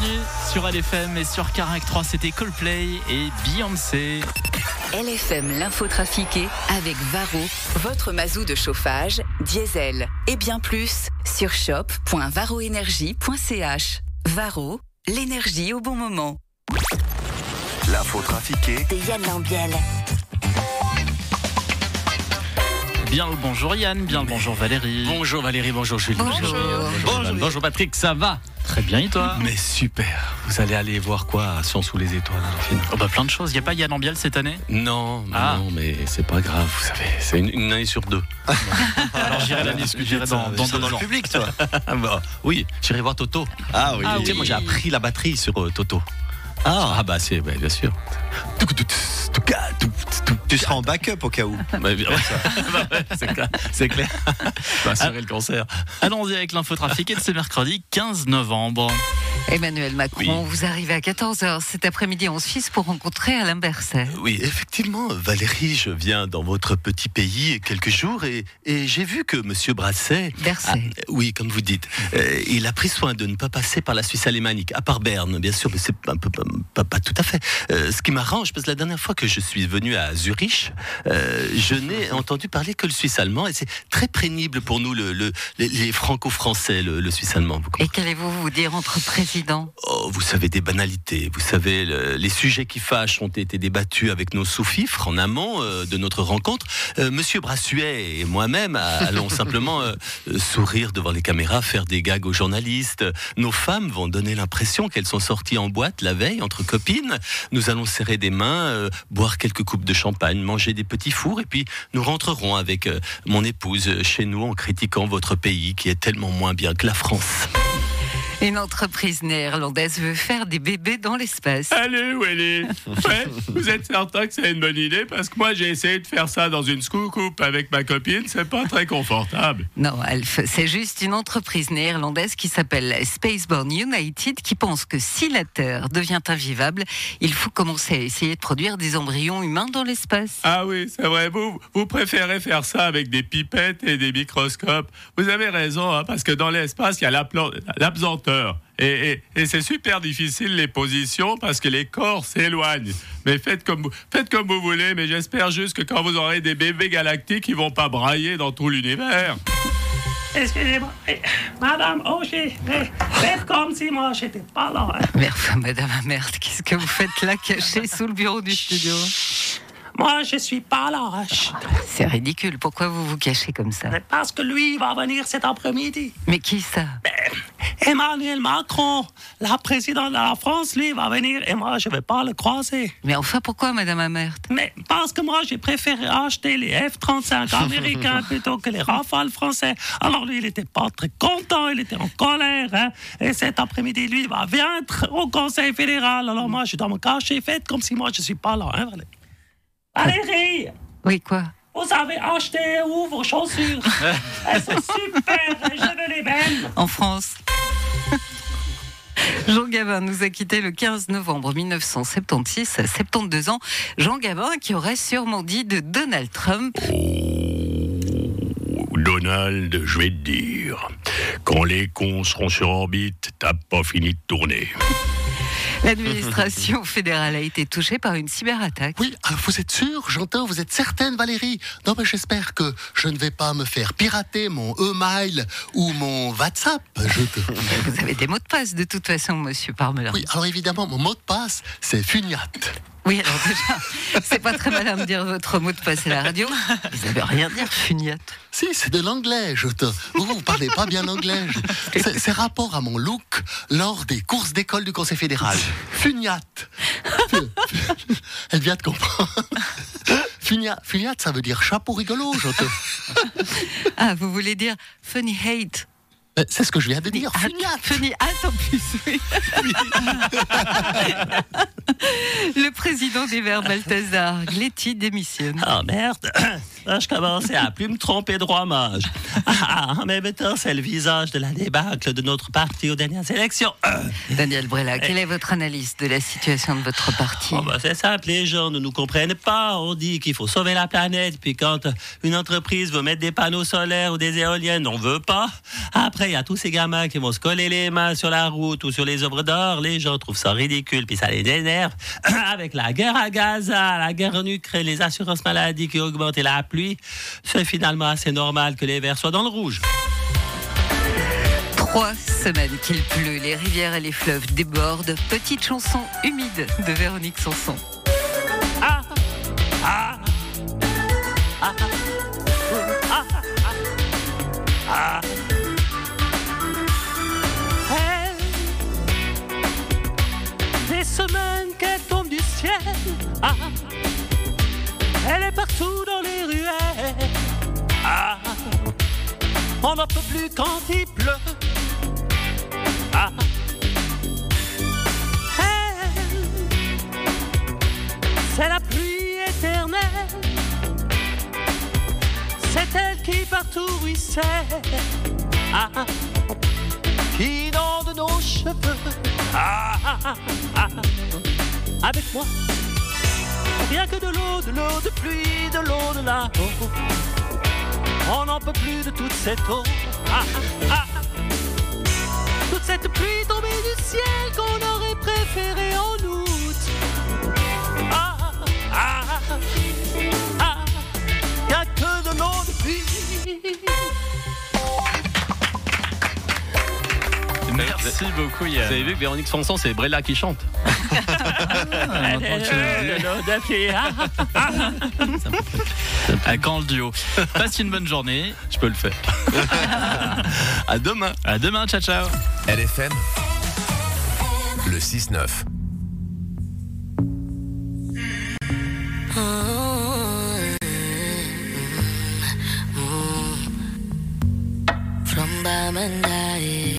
bienvenue sur LFM et sur Carac 3, c'était Coldplay et Beyoncé. LFM l'info trafiquée avec Varro, votre mazou de chauffage, diesel et bien plus sur shop.varroénergie.ch. Varro, l'énergie au bon moment. L'info trafiquée De Yann Lambiel. Bien le bonjour Yann, bien le bonjour Valérie. Bonjour Valérie, bonjour Julie. Bonjour. Bonjour, Patrick, ça va Très bien et toi Mais super. Vous allez aller voir quoi à Sion sous les étoiles dans le film Oh bah plein de choses, il n'y a pas Yann Ambiel cette année? Non, non, Ah. non, mais c'est pas grave, vous savez, c'est une, une année sur deux. Alors j'irai l'année j'irai dans, dans deux ans. public, toi. Ah bah, oui, j'irai voir Toto. Ah oui. Ah Tu sais, moi j'ai appris la batterie sur euh, Toto. Ah, Ah bah c'est, bah, bien sûr. Tu seras en backup au cas où. Bah, Bah, c'est clair. C'est clair. Bah, assurer le concert. Allons-y avec l'info trafiquée de ce mercredi 15 novembre. Emmanuel Macron, vous arrivez à 14h cet après-midi en Suisse pour rencontrer Alain Berset. Oui, effectivement, Valérie, je viens dans votre petit pays quelques jours et, et j'ai vu que Monsieur Brasset, Berset. oui, comme vous dites, euh, il a pris soin de ne pas passer par la Suisse alémanique, à part Berne, bien sûr, mais c'est un peu pas, tout à fait. Euh, ce qui m'arrange, parce que la dernière fois que je suis venu à Zurich, euh, je n'ai entendu parler que le suisse allemand et c'est très pénible pour nous, le, le- les, les franco-français, le, le suisse allemand. Vous Et qu'allez-vous vous dire entre présidents Oh, vous savez des banalités. Vous savez, le- les sujets qui fâchent ont été débattus avec nos sous-fifres en amont euh, de notre rencontre. Euh, Monsieur Brassuet et moi-même a- allons simplement euh, euh, sourire devant les caméras, faire des gags aux journalistes. Nos femmes vont donner l'impression qu'elles sont sorties en boîte la veille entre copines. Nous allons serrer des mains, euh, boire quelques coupes de champagne, manger des petits fours et puis nous rentrerons avec euh, mon épouse euh, chez nous en critiquant votre pays qui est tellement moins bien que la France. Une entreprise néerlandaise veut faire des bébés dans l'espace. Allez, Willy ouais, Vous êtes certain que c'est une bonne idée Parce que moi, j'ai essayé de faire ça dans une scoucoupe avec ma copine. C'est pas très confortable. Non, Alf, c'est juste une entreprise néerlandaise qui s'appelle Spaceborne United qui pense que si la Terre devient invivable, il faut commencer à essayer de produire des embryons humains dans l'espace. Ah oui, c'est vrai. Vous, vous préférez faire ça avec des pipettes et des microscopes. Vous avez raison, hein, parce que dans l'espace, il y a l'aplan- Et, et- et c'est super difficile les positions parce que les corps s'éloignent. Mais faites comme, vous- faites comme vous voulez, mais j'espère juste que quand vous aurez des bébés galactiques, ils vont pas brailler dans tout l'univers. Excusez-moi, eh, Madame Auger, eh, faites comme si moi j'étais pas là. hein. Enfin, Madame Amert, qu'est-ce que vous faites là caché sous le bureau du studio? Moi je suis pas là. hein. C'est ridicule, pourquoi vous vous cachez comme ça? Parce que lui il va venir cet après-midi. Mais qui ça? Emmanuel Macron, la présidente de la France, lui va venir et moi je vais pas le croiser. Mais enfin, pourquoi Madame Amert? Mais parce que moi j'ai préféré acheter les F-35 américains plutôt que les Rafales français. Alors lui il était pas très content, il était en colère. hein. Et cet après-midi lui il va venir au Conseil fédéral. Alors moi je dois me cacher, faites comme si moi je suis pas là. Hein, Valérie. Valérie Oui, quoi? Vous avez acheté où vos chaussures Elles sont super, je veux les mêmes. en France. Jean Gabin nous a quittés le 15 novembre 1976 à 72 ans. Jean Gabin qui aurait sûrement dit de Donald Trump Donald, je vais te dire, quand les cons seront sur orbite, t'as pas fini de tourner. L'administration fédérale a été touchée par une cyberattaque. Oui, alors vous êtes sûr, j'entends, vous êtes certaine, Valérie? Non, mais j'espère que je ne vais pas me faire pirater mon e-mail ou mon WhatsApp. Je te... Vous avez des mots de passe de toute façon, monsieur Parmelin. Oui, alors évidemment, mon mot de passe, c'est Fugnat. Oui, alors déjà, c'est pas très malin de dire votre mot de passe à la radio. Vous avez rien dire, Fugnat. Si, c'est de l'anglais, je te... Vous, vous parlez pas bien anglais. c'est rapport à mon look lors des courses d'école du Conseil fédéral. Fugnat. Elle vient de comprendre. Fugnat, Fugnat, ça veut dire chapeau rigolo, je te... Ah, vous voulez dire funny hate Euh, C'est ce que je viens de dire, Fugnat. Funny hate en plus, oui. Le président des Verts, Balthazar Gletti, démissionne. Ah merde, là je commençais à plus me tromper de roi mage. Ah, en même temps, c'est le visage de la débâcle de notre parti aux dernières élections. Daniel Brella, quelle est votre analyse de la situation de votre parti? Oh, bah, c'est simple, les gens ne nous comprennent pas. On dit qu'il faut sauver la planète, puis quand une entreprise veut mettre des panneaux solaires ou des éoliennes, on veut pas. Après il y a tous ces gamins qui vont se coller les mains sur la route ou sur les œuvres d'or. Les gens trouvent ça ridicule, puis ça les énerve. Avec la guerre à Gaza, la guerre en Ukraine, les assurances maladie qui augmentent et la pluie, c'est finalement assez normal que les verts soient dans le rouge. Trois semaines qu'il pleut, les rivières et les fleuves débordent. Petite chanson humide de Véronique Sanson. Ah, ah, ah, ah, ah, ah. Elle, des semaines qu'elle tombe du ciel. Ah, elle est partout dans les ruelles. Ah, on n'en peut plus quand il pleut. Ah, c'est la pluie éternelle. C'est elle qui partout ruisselle. Ah, qui inonde nos cheveux. Ah, ah, ah, ah. avec moi, rien que de l'eau, de l'eau de pluie, de l'eau de là-haut. On n'en peut plus de toute cette eau. Ah, ah, toute cette pluie tombée du ciel qu'on aurait préféré en août. Merci beaucoup, Vous Yann. avez vu que Véronique Sanson, c'est Brella qui chante. Elle est de l'eau de pluie. Ah, ah, quand le duo Passe une bonne journée. Je peux le faire. à demain. À demain, ciao ciao. LFM, le 6-9.